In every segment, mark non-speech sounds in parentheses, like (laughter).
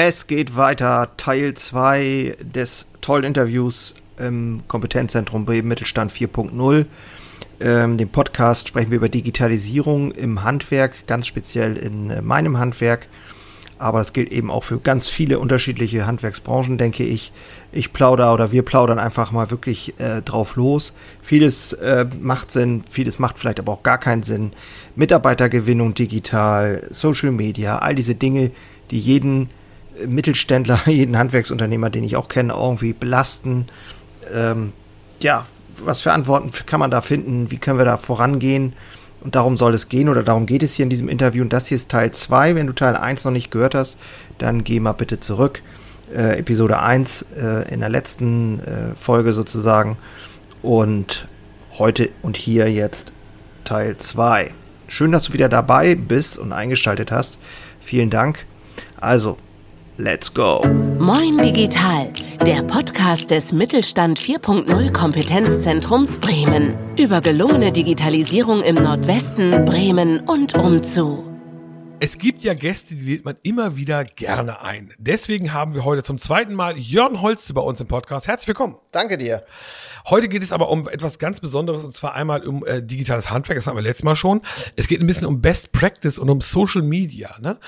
Es geht weiter, Teil 2 des tollen Interviews im Kompetenzzentrum Bremen Mittelstand 4.0. Ähm, dem Podcast sprechen wir über Digitalisierung im Handwerk, ganz speziell in äh, meinem Handwerk. Aber das gilt eben auch für ganz viele unterschiedliche Handwerksbranchen, denke ich. Ich plaudere oder wir plaudern einfach mal wirklich äh, drauf los. Vieles äh, macht Sinn, vieles macht vielleicht aber auch gar keinen Sinn. Mitarbeitergewinnung digital, Social Media, all diese Dinge, die jeden Mittelständler, (laughs) jeden Handwerksunternehmer, den ich auch kenne, irgendwie belasten. Ähm, ja, was für Antworten kann man da finden? Wie können wir da vorangehen? Und darum soll es gehen oder darum geht es hier in diesem Interview. Und das hier ist Teil 2. Wenn du Teil 1 noch nicht gehört hast, dann geh mal bitte zurück. Äh, Episode 1 äh, in der letzten äh, Folge sozusagen. Und heute und hier jetzt Teil 2. Schön, dass du wieder dabei bist und eingeschaltet hast. Vielen Dank. Also, Let's go. Moin Digital, der Podcast des Mittelstand 4.0 Kompetenzzentrums Bremen. Über gelungene Digitalisierung im Nordwesten, Bremen und umzu. Es gibt ja Gäste, die lädt man immer wieder gerne ein. Deswegen haben wir heute zum zweiten Mal Jörn Holz bei uns im Podcast. Herzlich willkommen. Danke dir. Heute geht es aber um etwas ganz Besonderes und zwar einmal um äh, digitales Handwerk, das haben wir letztes Mal schon. Es geht ein bisschen um Best Practice und um Social Media, ne?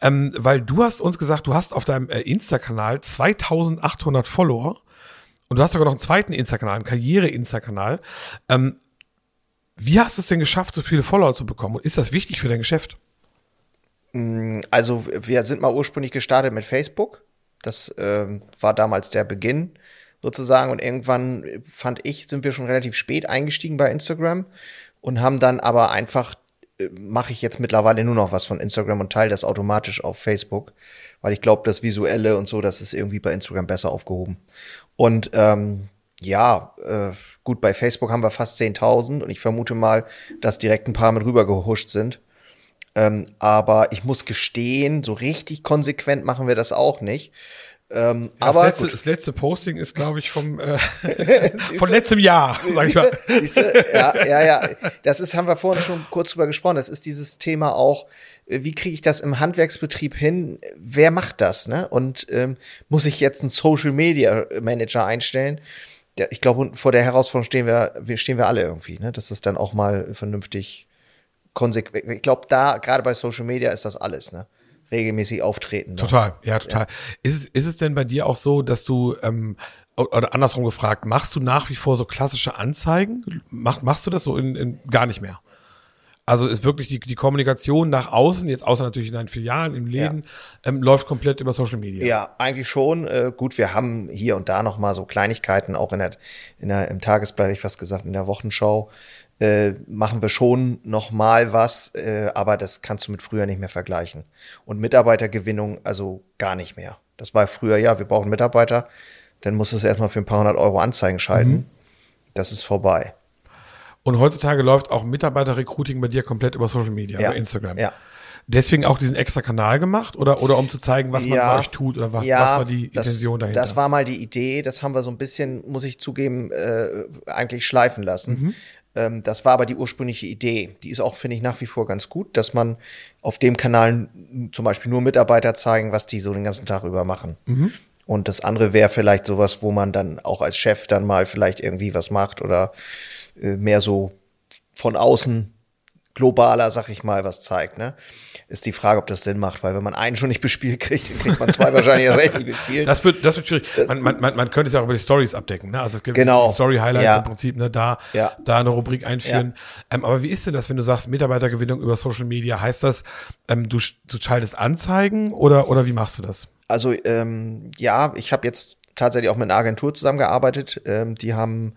Ähm, weil du hast uns gesagt, du hast auf deinem äh, Insta-Kanal 2800 Follower und du hast sogar noch einen zweiten Insta-Kanal, einen Karriere-Insta-Kanal. Ähm, wie hast du es denn geschafft, so viele Follower zu bekommen und ist das wichtig für dein Geschäft? Mm, also wir sind mal ursprünglich gestartet mit Facebook. Das ähm, war damals der Beginn sozusagen. Und irgendwann äh, fand ich, sind wir schon relativ spät eingestiegen bei Instagram und haben dann aber einfach, äh, mache ich jetzt mittlerweile nur noch was von Instagram und teile das automatisch auf Facebook, weil ich glaube, das Visuelle und so, das ist irgendwie bei Instagram besser aufgehoben. Und ähm, ja, äh, gut, bei Facebook haben wir fast 10.000 und ich vermute mal, dass direkt ein paar mit rüber gehuscht sind. Ähm, aber ich muss gestehen, so richtig konsequent machen wir das auch nicht. Ähm, das, aber letzte, das letzte Posting ist, glaube ich, vom äh, (laughs) von letztem Jahr. Sag ich mal. Siehste? Ja, ja, ja. Das ist, haben wir vorhin schon kurz drüber gesprochen. Das ist dieses Thema auch, äh, wie kriege ich das im Handwerksbetrieb hin? Wer macht das? Ne? Und ähm, muss ich jetzt einen Social Media Manager einstellen? Ja, ich glaube, vor der Herausforderung stehen wir, wir stehen wir alle irgendwie, ne? dass das dann auch mal vernünftig konsequent. Ich glaube, da, gerade bei Social Media ist das alles, ne? Regelmäßig auftreten. Ne? Total, ja, total. Ja. Ist, es, ist es denn bei dir auch so, dass du, ähm, oder andersrum gefragt, machst du nach wie vor so klassische Anzeigen? Mach, machst du das so in, in gar nicht mehr? Also ist wirklich die, die Kommunikation nach außen, jetzt außer natürlich in deinen Filialen, im Läden, ja. ähm, läuft komplett über Social Media. Ja, eigentlich schon. Äh, gut, wir haben hier und da noch mal so Kleinigkeiten, auch in der, in der, im Tagesblatt, ich fast gesagt, in der Wochenschau, äh, machen wir schon noch mal was, äh, aber das kannst du mit früher nicht mehr vergleichen. Und Mitarbeitergewinnung also gar nicht mehr. Das war früher, ja, wir brauchen Mitarbeiter, dann musst du es erstmal für ein paar hundert Euro Anzeigen schalten. Mhm. Das ist vorbei. Und heutzutage läuft auch Mitarbeiter-Recruiting bei dir komplett über Social Media, ja. über Instagram. Ja. Deswegen auch diesen extra Kanal gemacht oder, oder um zu zeigen, was man ja, bei euch tut oder was, ja, was war die das, Intention dahinter? Das war mal die Idee, das haben wir so ein bisschen, muss ich zugeben, äh, eigentlich schleifen lassen. Mhm. Ähm, das war aber die ursprüngliche Idee. Die ist auch, finde ich, nach wie vor ganz gut, dass man auf dem Kanal zum Beispiel nur Mitarbeiter zeigen, was die so den ganzen Tag über machen. Mhm. Und das andere wäre vielleicht sowas, wo man dann auch als Chef dann mal vielleicht irgendwie was macht oder äh, mehr so von außen globaler, sag ich mal, was zeigt. Ne? ist die Frage, ob das Sinn macht, weil wenn man einen schon nicht bespielt kriegt, dann kriegt man zwei (laughs) wahrscheinlich erst recht nicht bespielt. Das wird, das wird schwierig. Das man, man, man, man könnte es ja auch über die Stories abdecken. Ne? Also es gibt genau. Story-Highlights ja. im Prinzip, ne? da, ja. da eine Rubrik einführen. Ja. Ähm, aber wie ist denn das, wenn du sagst, Mitarbeitergewinnung über Social Media? Heißt das, ähm, du, du schaltest Anzeigen oder, oder wie machst du das? Also ähm, ja, ich habe jetzt tatsächlich auch mit einer Agentur zusammengearbeitet. Ähm, die haben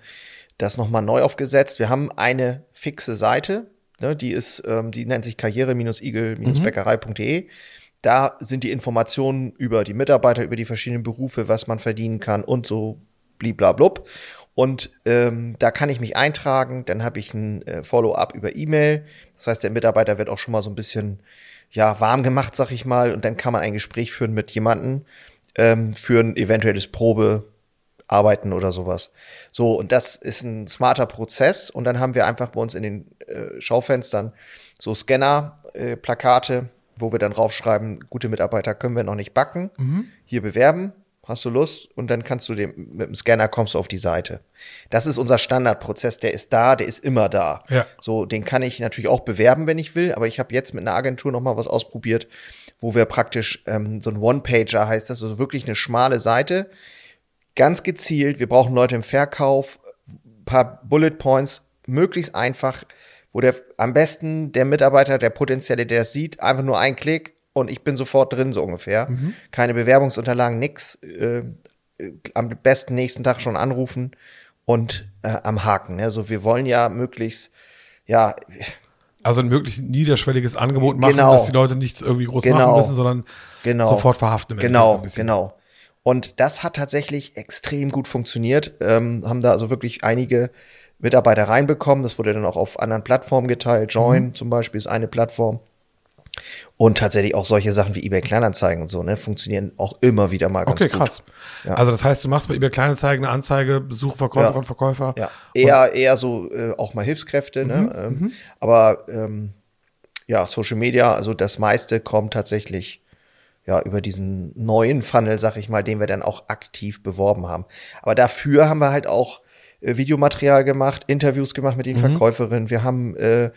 das nochmal neu aufgesetzt. Wir haben eine fixe Seite, Ne, die ist, ähm, die nennt sich karriere-igel-bäckerei.de. Mhm. Da sind die Informationen über die Mitarbeiter, über die verschiedenen Berufe, was man verdienen kann und so bliblablub. Und ähm, da kann ich mich eintragen, dann habe ich ein äh, Follow-up über E-Mail. Das heißt, der Mitarbeiter wird auch schon mal so ein bisschen ja warm gemacht, sag ich mal, und dann kann man ein Gespräch führen mit jemandem ähm, für ein eventuelles Probe arbeiten oder sowas. So, und das ist ein smarter Prozess. Und dann haben wir einfach bei uns in den äh, Schaufenstern so Scanner, äh, Plakate, wo wir dann draufschreiben, gute Mitarbeiter können wir noch nicht backen, Mhm. hier bewerben, hast du Lust? Und dann kannst du dem, mit dem Scanner kommst du auf die Seite. Das ist unser Standardprozess, der ist da, der ist immer da. Ja. So, den kann ich natürlich auch bewerben, wenn ich will, aber ich habe jetzt mit einer Agentur noch mal was ausprobiert, wo wir praktisch ähm, so ein One-Pager heißt das, also wirklich eine schmale Seite, ganz gezielt, wir brauchen Leute im Verkauf, ein paar Bullet Points, möglichst einfach, wo der am besten der Mitarbeiter, der potenzielle, der das sieht, einfach nur ein Klick und ich bin sofort drin, so ungefähr. Keine Bewerbungsunterlagen, nix. Äh, äh, am besten nächsten Tag schon anrufen und äh, am Haken. Ne? Also wir wollen ja möglichst, ja, Also ein möglichst niederschwelliges Angebot machen, Genau. dass die Leute nichts irgendwie groß Genau. machen müssen, sondern Genau. sofort verhaften. so Genau, bisschen. genau. Und das hat tatsächlich extrem gut funktioniert. Ähm, haben da also wirklich einige Mitarbeiter reinbekommen. Das wurde dann auch auf anderen Plattformen geteilt. Join Mhm. zum Beispiel ist eine Plattform. Und tatsächlich auch solche Sachen wie eBay Kleinanzeigen und so, ne, funktionieren auch immer wieder mal ganz Okay, gut. krass. Ja. Also das heißt, du machst bei eBay Kleinanzeigen eine Anzeige, Besuch Verkäuferinnen und Verkäufer. Ja, eher, eher so äh, auch mal Hilfskräfte, Mhm, ne? Ähm, aber ähm, ja, Social Media, also das meiste kommt tatsächlich ja über diesen neuen Funnel, sag ich mal, den wir dann auch aktiv beworben haben. Aber dafür haben wir halt auch äh, Videomaterial gemacht, Interviews gemacht mit den Verkäuferinnen. Wir haben äh,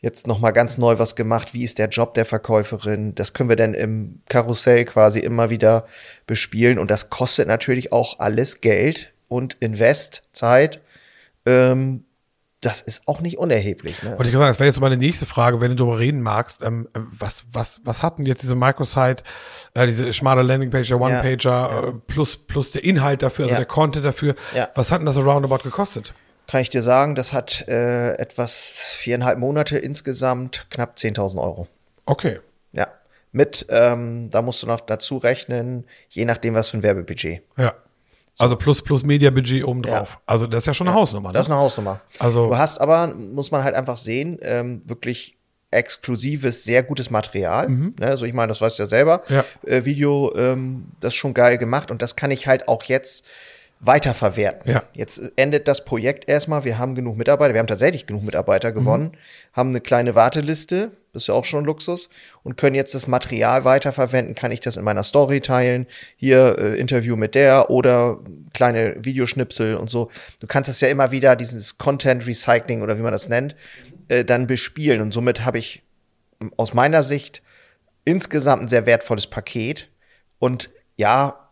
jetzt noch mal ganz neu was gemacht. Wie ist der Job der Verkäuferin? Das können wir dann im Karussell quasi immer wieder bespielen. Und das kostet natürlich auch alles Geld und Invest, Zeit. Ähm, das ist auch nicht unerheblich. Ne? Wollte ich gerade sagen, das wäre jetzt meine nächste Frage, wenn du darüber reden magst. Ähm, äh, was, was, was hat denn jetzt diese Microsite, äh, diese schmale Landingpage, der One-Pager, äh, plus, plus der Inhalt dafür, also Ja. der Content dafür. Ja. Was hat denn das so roundabout gekostet? Kann ich dir sagen, das hat äh, etwas viereinhalb Monate insgesamt knapp 10.000 Euro. Okay. Ja. Mit, ähm, da musst du noch dazu rechnen, je nachdem, was für ein Werbebudget. Ja. Also plus, plus Media-Budget obendrauf. Ja. Also das ist ja schon eine Hausnummer. Ne? Das ist eine Hausnummer. Also- du hast aber, muss man halt einfach sehen, ähm, wirklich exklusives, sehr gutes Material. Ne? Also ich meine, das weißt du ja selber. Mhm. Ja. Äh, Video, ähm, das ist schon geil gemacht und das kann ich halt auch jetzt weiterverwerten. Ja. Jetzt endet das Projekt erstmal. Wir haben genug Mitarbeiter. Wir haben tatsächlich genug Mitarbeiter gewonnen, haben eine kleine Warteliste. Das ist ja auch schon Luxus. Und können jetzt das Material weiterverwenden. Kann ich das in meiner Story teilen? Hier äh, Interview mit der oder kleine Videoschnipsel und so. Du kannst das ja immer wieder, dieses Content Recycling oder wie man das nennt, äh, dann bespielen. Und somit habe ich ähm, aus meiner Sicht insgesamt ein sehr wertvolles Paket. Und ja,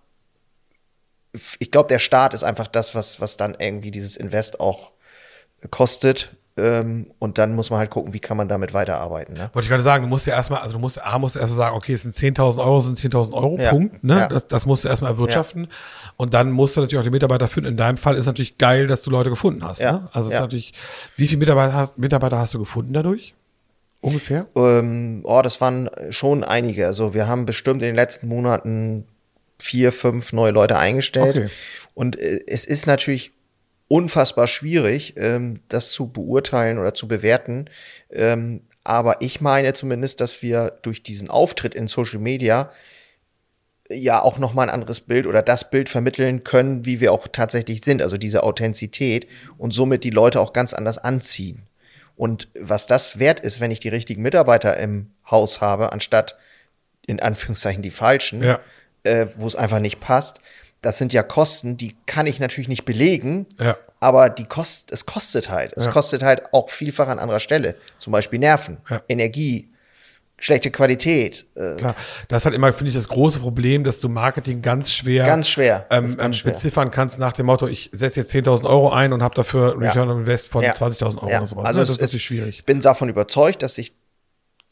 ich glaube, der Start ist einfach das, was, was dann irgendwie dieses Invest auch kostet. Ähm, und dann muss man halt gucken, wie kann man damit weiterarbeiten. Ne? Wollte ich gerade sagen, du musst ja erstmal, also du musst, A, musst erstmal sagen, okay, es sind 10.000 Euro, sind 10.000 Euro, Ja. Punkt, ne? Ja. Das, das musst du erstmal erwirtschaften. Und dann musst du natürlich auch die Mitarbeiter finden. In deinem Fall ist natürlich geil, dass du Leute gefunden hast, Ja. ne? Also es Ja. ist natürlich, wie viele Mitarbeiter, hast- Mitarbeiter hast du gefunden dadurch? Ungefähr? Ähm, oh, das waren schon einige. Also wir haben bestimmt in den letzten Monaten vier, fünf neue Leute eingestellt. Okay. Und äh, es ist natürlich unfassbar schwierig, ähm, das zu beurteilen oder zu bewerten. Ähm, aber ich meine zumindest, dass wir durch diesen Auftritt in Social Media ja auch noch mal ein anderes Bild oder das Bild vermitteln können, wie wir auch tatsächlich sind, also diese Authentizität und somit die Leute auch ganz anders anziehen. Und was das wert ist, wenn ich die richtigen Mitarbeiter im Haus habe, anstatt in Anführungszeichen die falschen, Ja. Äh, wo es einfach nicht passt, das sind ja Kosten, die kann ich natürlich nicht belegen, Ja. aber die kost, es kostet halt. Es Ja. kostet halt auch vielfach an anderer Stelle. Zum Beispiel Nerven, Ja. Energie, schlechte Qualität. Äh, Klar. Das ist halt immer, finde ich, das große Problem, dass du Marketing ganz schwer, Ganz schwer. Ähm, ist ganz ähm, schwer. beziffern kannst nach dem Motto, ich setze jetzt 10.000 Euro ein und habe dafür Return on Invest von Ja. 20.000 Euro oder sowas. Also ne? Das ist natürlich schwierig. Ich bin davon überzeugt, dass sich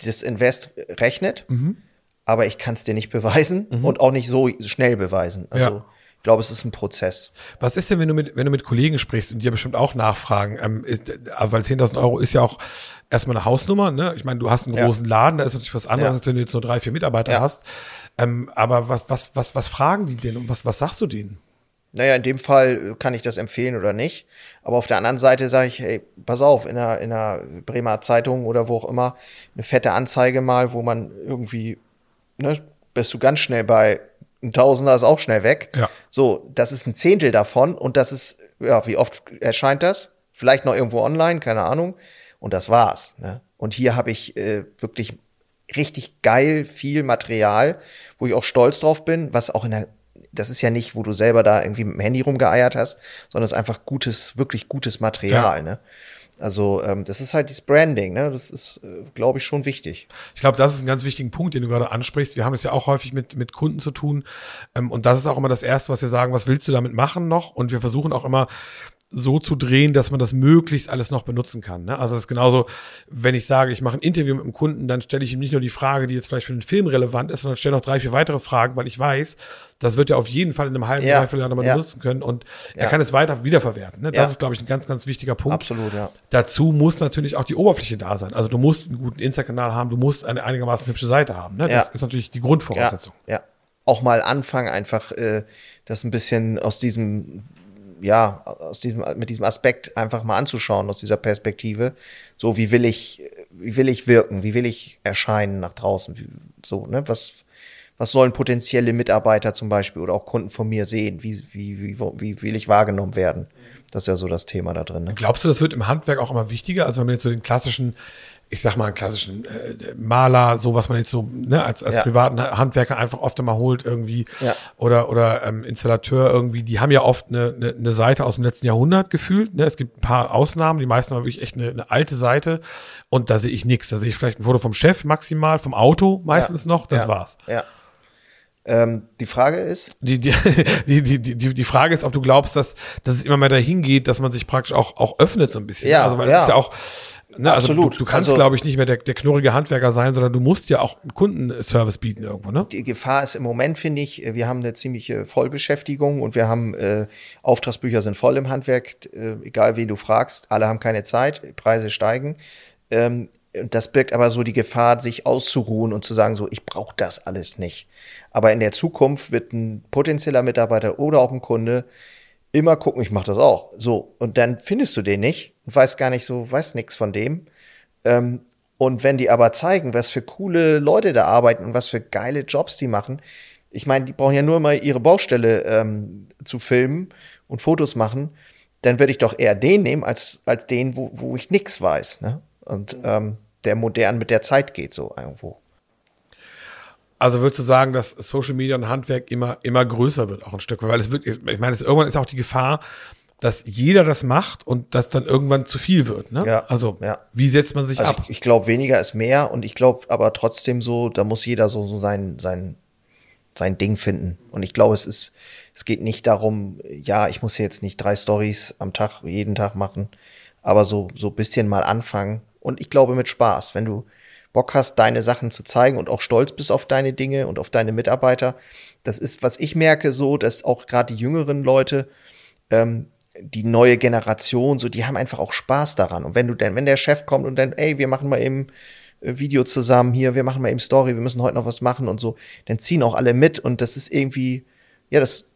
das Invest rechnet, Mhm. Aber ich kann es dir nicht beweisen und auch nicht so schnell beweisen. Also Ja. ich glaube, es ist ein Prozess. Was ist denn, wenn du mit, wenn du mit Kollegen sprichst und dir bestimmt auch nachfragen, ähm, ist, äh, weil 10.000 Euro ist ja auch erstmal eine Hausnummer, ne? Ich meine, du hast einen Ja. großen Laden, da ist natürlich was anderes, Ja. als wenn du jetzt nur drei, vier Mitarbeiter hast. Ähm, aber was, was, was, was fragen die denn und was, was sagst du denen? Naja, in dem Fall äh, kann ich das empfehlen oder nicht. Aber auf der anderen Seite sage ich, hey, pass auf, in der, in der Bremer Zeitung oder wo auch immer, eine fette Anzeige mal, wo man irgendwie, ne, bist du ganz schnell bei ein Tausender ist auch schnell weg. Ja. So, das ist ein Zehntel davon und das ist, ja, wie oft erscheint das? Vielleicht noch irgendwo online, keine Ahnung. Und das war's. Ne? Und hier habe ich äh, wirklich richtig geil viel Material, wo ich auch stolz drauf bin, was auch in der das ist ja nicht, wo du selber da irgendwie mit dem Handy rumgeeiert hast, sondern es ist einfach gutes, wirklich gutes Material, ja. ne? Also ähm, das ist halt dieses Branding, ne? Das ist, äh, glaube ich, schon wichtig. Ich glaube, das ist ein ganz wichtiger Punkt, den du gerade ansprichst. Wir haben es ja auch häufig mit, mit Kunden zu tun. Ähm, und das ist auch immer das Erste, was wir sagen, was willst du damit machen noch? Und wir versuchen auch immer so zu drehen, dass man das möglichst alles noch benutzen kann. Ne? Also es ist genauso, wenn ich sage, ich mache ein Interview mit einem Kunden, dann stelle ich ihm nicht nur die Frage, die jetzt vielleicht für den Film relevant ist, sondern stelle noch drei, vier weitere Fragen, weil ich weiß, das wird er auf jeden Fall in einem halben, ja. dreiviertel Jahr nochmal ja. benutzen können und ja. er kann es weiter wiederverwerten. Ne? Das ja. ist, glaube ich, ein ganz, ganz wichtiger Punkt. Absolut, ja. Dazu muss natürlich auch die Oberfläche da sein. Also du musst einen guten Insta-Kanal haben, du musst eine einigermaßen hübsche Seite haben. Ne? Das ist natürlich die Grundvoraussetzung. Ja. Auch mal anfangen, einfach äh, das ein bisschen aus diesem ja, aus diesem, mit diesem Aspekt einfach mal anzuschauen, aus dieser Perspektive. So, wie will ich, wie will ich wirken? Wie will ich erscheinen nach draußen? Wie, so, ne? Was, was sollen potenzielle Mitarbeiter zum Beispiel oder auch Kunden von mir sehen? Wie, wie, wie, wie will ich wahrgenommen werden? Das ist ja so das Thema da drin. Ne? Glaubst du, das wird im Handwerk auch immer wichtiger? Also wenn man jetzt so den klassischen ich sag mal, einen klassischen äh, Maler, so was man jetzt so ne, als, als ja. privaten Handwerker einfach oft immer holt irgendwie ja. oder oder ähm, Installateur irgendwie, die haben ja oft eine, eine, eine Seite aus dem letzten Jahrhundert gefühlt. Ne? Es gibt ein paar Ausnahmen, die meisten haben wirklich echt eine, eine alte Seite und da sehe ich nichts. Da sehe ich vielleicht ein Foto vom Chef maximal, vom Auto meistens ja. noch, das war's. Ja. Ähm, die Frage ist? Die, die, (laughs) die, die, die, die Frage ist, ob du glaubst, dass, dass es immer mehr dahin geht, dass man sich praktisch auch, auch öffnet so ein bisschen. Ja, also, weil ja. es ist ja auch, Ne, also Absolut. Du, du kannst, also, glaube ich, nicht mehr der, der knurrige Handwerker sein, sondern du musst ja auch einen Kundenservice bieten irgendwo. Ne? Die Gefahr ist im Moment, finde ich, wir haben eine ziemliche Vollbeschäftigung und wir haben äh, Auftragsbücher sind voll im Handwerk, äh, egal wen du fragst, alle haben keine Zeit, Preise steigen. Ähm, das birgt aber so die Gefahr, sich auszuruhen und zu sagen, so, ich brauche das alles nicht. Aber in der Zukunft wird ein potenzieller Mitarbeiter oder auch ein Kunde immer gucken, ich mache das auch. So, und dann findest du den nicht und weißt gar nicht so, weißt nichts von dem. Ähm, und wenn die aber zeigen, was für coole Leute da arbeiten und was für geile Jobs die machen, ich meine, die brauchen ja nur mal ihre Baustelle ähm, zu filmen und Fotos machen, dann würde ich doch eher den nehmen als, als den, wo, wo ich nichts weiß. Ne? Und ähm, der modern mit der Zeit geht, so irgendwo. Also würdest du sagen, dass Social Media und Handwerk immer, immer größer wird, auch ein Stück, weil es wirklich, ich meine, es, irgendwann ist auch die Gefahr, dass jeder das macht und das dann irgendwann zu viel wird. Ne? Ja, also ja. wie setzt man sich also ab? Ich, ich glaube, weniger ist mehr und ich glaube aber trotzdem so, da muss jeder so, so sein, sein, sein Ding finden. Und ich glaube, es ist, es geht nicht darum, ja, ich muss jetzt nicht drei Stories am Tag, jeden Tag machen, aber so, so bisschen mal anfangen. Und ich glaube mit Spaß, wenn du, Bock hast, deine Sachen zu zeigen und auch stolz bist auf deine Dinge und auf deine Mitarbeiter. Das ist, was ich merke, so, dass auch gerade die jüngeren Leute, ähm, die neue Generation, so, die haben einfach auch Spaß daran. Und wenn du denn, wenn der Chef kommt und dann, ey, wir machen mal eben äh, Video zusammen hier, wir machen mal eben Story, wir müssen heute noch was machen und so, dann ziehen auch alle mit und das ist irgendwie, ja, das,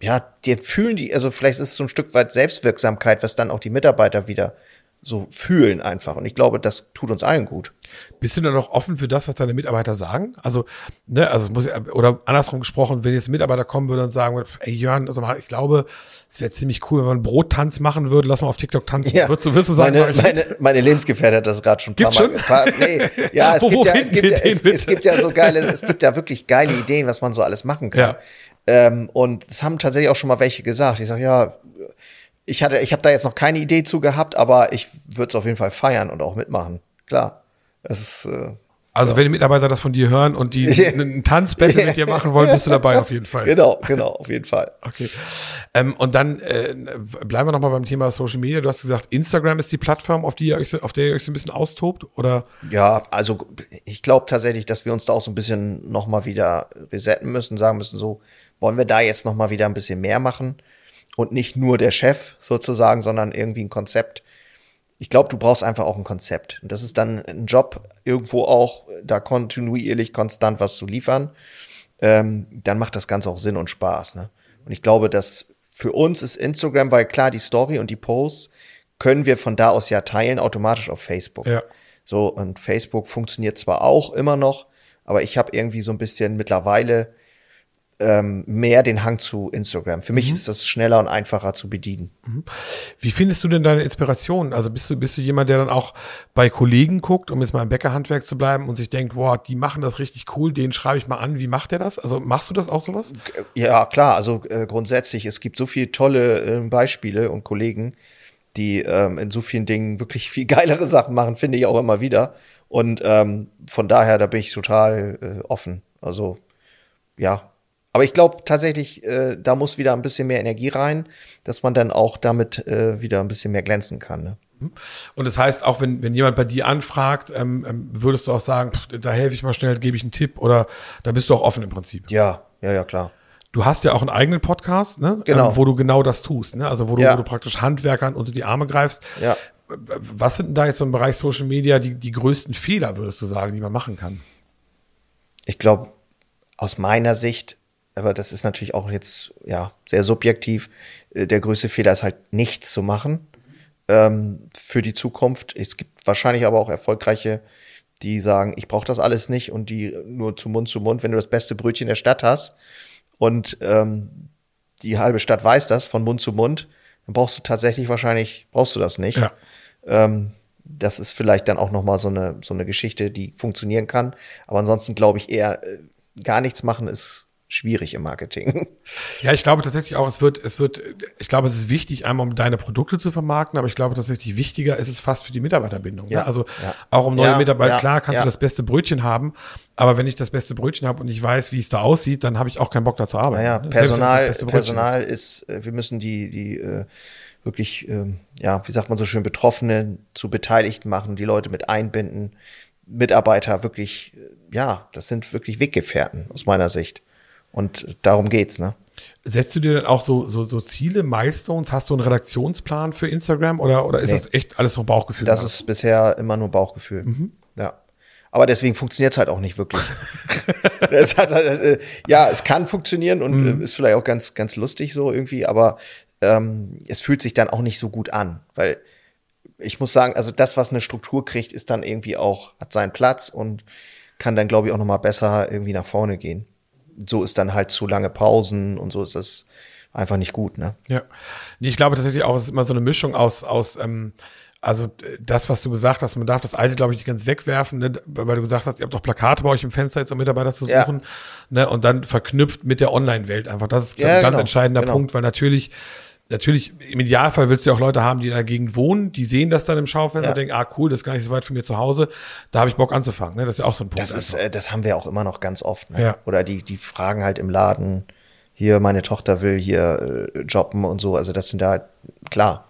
ja, die fühlen die, also vielleicht ist es so ein Stück weit Selbstwirksamkeit, was dann auch die Mitarbeiter wieder so fühlen einfach. Und ich glaube, das tut uns allen gut. Bist du dann noch offen für das, was deine Mitarbeiter sagen? Also, ne, also muss oder andersrum gesprochen, wenn jetzt ein Mitarbeiter kommen würde und sagen würde, ey Jörn, also ich glaube, es wäre ziemlich cool, wenn man einen Brottanz machen würde, lass mal auf TikTok tanzen. Ja. Würdest, du, würdest du sagen, meine, (laughs) meine, meine Lebensgefährtin hat das gerade schon ein paar Mal. Paar, nee, (laughs) ja, es, gibt ja, es, gibt ja, es, es, gibt ja so geile, es gibt ja wirklich geile Ideen, was man so alles machen kann. Ja. Ähm, und es haben tatsächlich auch schon mal welche gesagt. Ich sage, ja, ich hatte, ich habe da jetzt noch keine Idee zu gehabt, aber ich würde es auf jeden Fall feiern und auch mitmachen. Klar. Es ist, äh, also, ja. wenn die Mitarbeiter das von dir hören und die (laughs) einen Tanzbattle mit dir machen wollen, bist du dabei auf jeden Fall. Genau, genau, auf jeden Fall. Okay. Ähm, und dann äh, bleiben wir nochmal beim Thema Social Media. Du hast gesagt, Instagram ist die Plattform, auf, die ihr euch, auf der ihr euch so ein bisschen austobt, oder? Ja, also ich glaube tatsächlich, dass wir uns da auch so ein bisschen nochmal wieder resetten müssen, sagen müssen, so, wollen wir da jetzt nochmal wieder ein bisschen mehr machen? Und nicht nur der Chef sozusagen, sondern irgendwie ein Konzept. Ich glaube, du brauchst einfach auch ein Konzept. Und das ist dann ein Job, irgendwo auch da kontinuierlich konstant was zu liefern. Ähm, dann macht das Ganze auch Sinn und Spaß. Ne? Und ich glaube, dass für uns ist Instagram, weil klar, die Story und die Posts können wir von da aus ja teilen, automatisch auf Facebook. Ja. So, und Facebook funktioniert zwar auch immer noch, aber ich habe irgendwie so ein bisschen mittlerweile ähm, mehr den Hang zu Instagram. Für mich ist das schneller und einfacher zu bedienen. Wie findest du denn deine Inspiration? Also bist du, bist du jemand, der dann auch bei Kollegen guckt, um jetzt mal im Bäckerhandwerk zu bleiben und sich denkt, wow, die machen das richtig cool, den schreibe ich mal an. Wie macht der das? Also machst du das auch sowas? Ja, klar. Also äh, grundsätzlich, es gibt so viele tolle äh, Beispiele und Kollegen, die ähm, in so vielen Dingen wirklich viel (laughs) geilere Sachen machen, finde ich auch immer wieder. Und ähm, von daher, da bin ich total äh, offen. Also ja. Aber ich glaube tatsächlich, äh, da muss wieder ein bisschen mehr Energie rein, dass man dann auch damit äh, wieder ein bisschen mehr glänzen kann. Ne? Und das heißt, auch wenn, wenn jemand bei dir anfragt, ähm, ähm, würdest du auch sagen, pff, da helfe ich mal schnell, gebe ich einen Tipp oder da bist du auch offen im Prinzip. Ja, ja, ja, klar. Du hast ja auch einen eigenen Podcast, ne? Genau. Ähm, wo du genau das tust, ne? Also wo du, Ja. wo du praktisch Handwerkern unter die Arme greifst. Ja. Was sind denn da jetzt so im Bereich Social Media die, die größten Fehler, würdest du sagen, die man machen kann? Ich glaube, aus meiner Sicht, aber das ist natürlich auch jetzt ja sehr subjektiv, äh, der größte Fehler ist halt nichts zu machen ähm, für die Zukunft. Es gibt wahrscheinlich aber auch erfolgreiche, die sagen, ich brauche das alles nicht und die nur zu Mund zu Mund, wenn du das beste Brötchen der Stadt hast und ähm, die halbe Stadt weiß das von Mund zu Mund, dann brauchst du tatsächlich wahrscheinlich brauchst du das nicht. Ja. Ähm, das ist vielleicht dann auch noch mal so eine so eine Geschichte, die funktionieren kann. Aber ansonsten glaube ich eher äh, gar nichts machen ist schwierig im Marketing. (laughs) Ja, ich glaube tatsächlich auch, es wird, es wird, ich glaube, es ist wichtig, einmal um deine Produkte zu vermarkten, aber ich glaube tatsächlich wichtiger ist es fast für die Mitarbeiterbindung. Ja, ne? Also ja. auch um neue Ja, Mitarbeiter, klar kannst du das beste Brötchen haben, aber wenn ich das beste Brötchen habe und ich weiß, wie es da aussieht, dann habe ich auch keinen Bock da zu arbeiten. Naja, ne? Das Personal, Personal ist, äh, wir müssen die, die äh, wirklich, ähm, ja, wie sagt man so schön, Betroffene zu Beteiligten machen, die Leute mit einbinden, Mitarbeiter wirklich, äh, ja, das sind wirklich Weggefährten aus meiner Sicht. Und darum geht's, ne? Setzt du dir dann auch so, so, so Ziele, Milestones? Hast du einen Redaktionsplan für Instagram oder, oder ist Nee. das echt alles so Bauchgefühl? Das ist bisher immer nur Bauchgefühl. Ja. Aber deswegen funktioniert es halt auch nicht wirklich. (laughs) es hat halt, äh, ja, es kann funktionieren und äh, ist vielleicht auch ganz, ganz lustig so irgendwie, aber ähm, es fühlt sich dann auch nicht so gut an, weil ich muss sagen, also das, was eine Struktur kriegt, ist dann irgendwie auch, hat seinen Platz und kann dann, glaube ich, auch noch mal besser irgendwie nach vorne gehen. So ist dann halt zu lange Pausen und so ist das einfach nicht gut, ne? Ja. Ich glaube tatsächlich auch, es ist immer so eine Mischung aus, aus ähm, also äh, das, was du gesagt hast, man darf das alte, glaube ich, nicht ganz wegwerfen, ne? weil du gesagt hast, ihr habt doch Plakate bei euch im Fenster jetzt, um Mitarbeiter zu Ja. suchen, ne? und dann verknüpft mit der Online-Welt einfach. Das ist Ja, ein ganz genau, entscheidender genau. Punkt, weil natürlich Natürlich, im Idealfall willst du ja auch Leute haben, die in der Gegend wohnen, die sehen das dann im Schaufenster Ja. und denken, ah cool, das ist gar nicht so weit von mir zu Hause, da habe ich Bock anzufangen. Ne? Das ist ja auch so ein Punkt. Das ist, äh, das haben wir auch immer noch ganz oft. Ne? Ja. Oder die, die fragen halt im Laden, hier, meine Tochter will hier äh, jobben und so. Also das sind da halt, klar.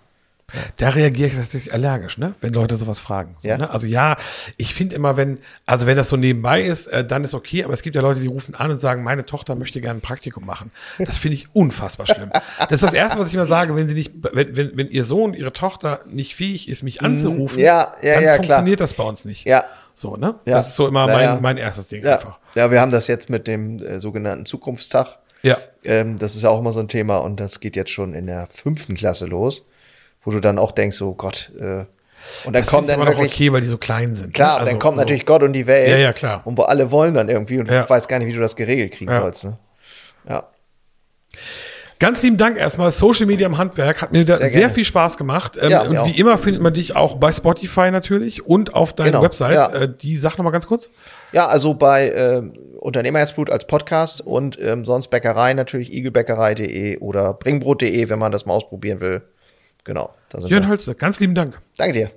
Da reagiere ich tatsächlich allergisch, ne? wenn Leute sowas fragen. So, Ja. ne? Also ja, ich finde immer, wenn, also wenn das so nebenbei ist, äh, dann ist okay, aber es gibt ja Leute, die rufen an und sagen, meine Tochter möchte gerne ein Praktikum machen. Das finde ich unfassbar schlimm. Das ist das Erste, was ich immer sage, wenn sie nicht, wenn, wenn, wenn ihr Sohn, ihre Tochter nicht fähig ist, mich anzurufen, Mhm. Ja, ja, dann ja, klar. funktioniert das bei uns nicht. Ja. So, ne? Ja. Das ist so immer mein, ja. mein erstes Ding Ja, einfach. ja, wir haben das jetzt mit dem äh, sogenannten Zukunftstag. Ja. Ähm, das ist ja auch immer so ein Thema und das geht jetzt schon in der fünften Klasse los, wo du dann auch denkst, oh Gott, äh, und dann Das kommt dann aber wirklich, okay, weil die so klein sind. klar, ne? Also, dann kommt so. natürlich Gott und die Welt. Ja, ja, klar. Und wo alle wollen dann irgendwie und Ja. du weißt gar nicht, wie du das geregelt kriegen Ja. sollst. Ne? Ja. Ganz lieben Dank erstmal. Social Media im Handwerk hat mir da Sehr sehr, viel Spaß gemacht. Ähm, Ja, und wie auch. immer findet man dich auch bei Spotify natürlich und auf deiner Genau, Website. Äh, die sag noch mal ganz kurz. Ja, also bei ähm, Unternehmerherzblut als Podcast und ähm, sonst Bäckerei natürlich igelbäckerei.de oder bringbrot.de, wenn man das mal ausprobieren will. Genau. Da sind Jörn wir. Hölze, ganz lieben Dank. Danke dir.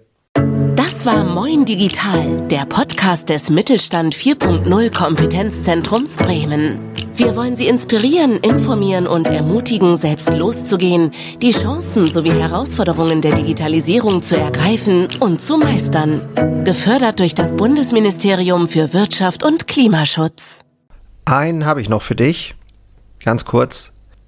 Das war Moin Digital, der Podcast des Mittelstand 4.0 Kompetenzzentrums Bremen. Wir wollen Sie inspirieren, informieren und ermutigen, selbst loszugehen, die Chancen sowie Herausforderungen der Digitalisierung zu ergreifen und zu meistern. Gefördert durch das Bundesministerium für Wirtschaft und Klimaschutz. Einen habe ich noch für dich. Ganz kurz.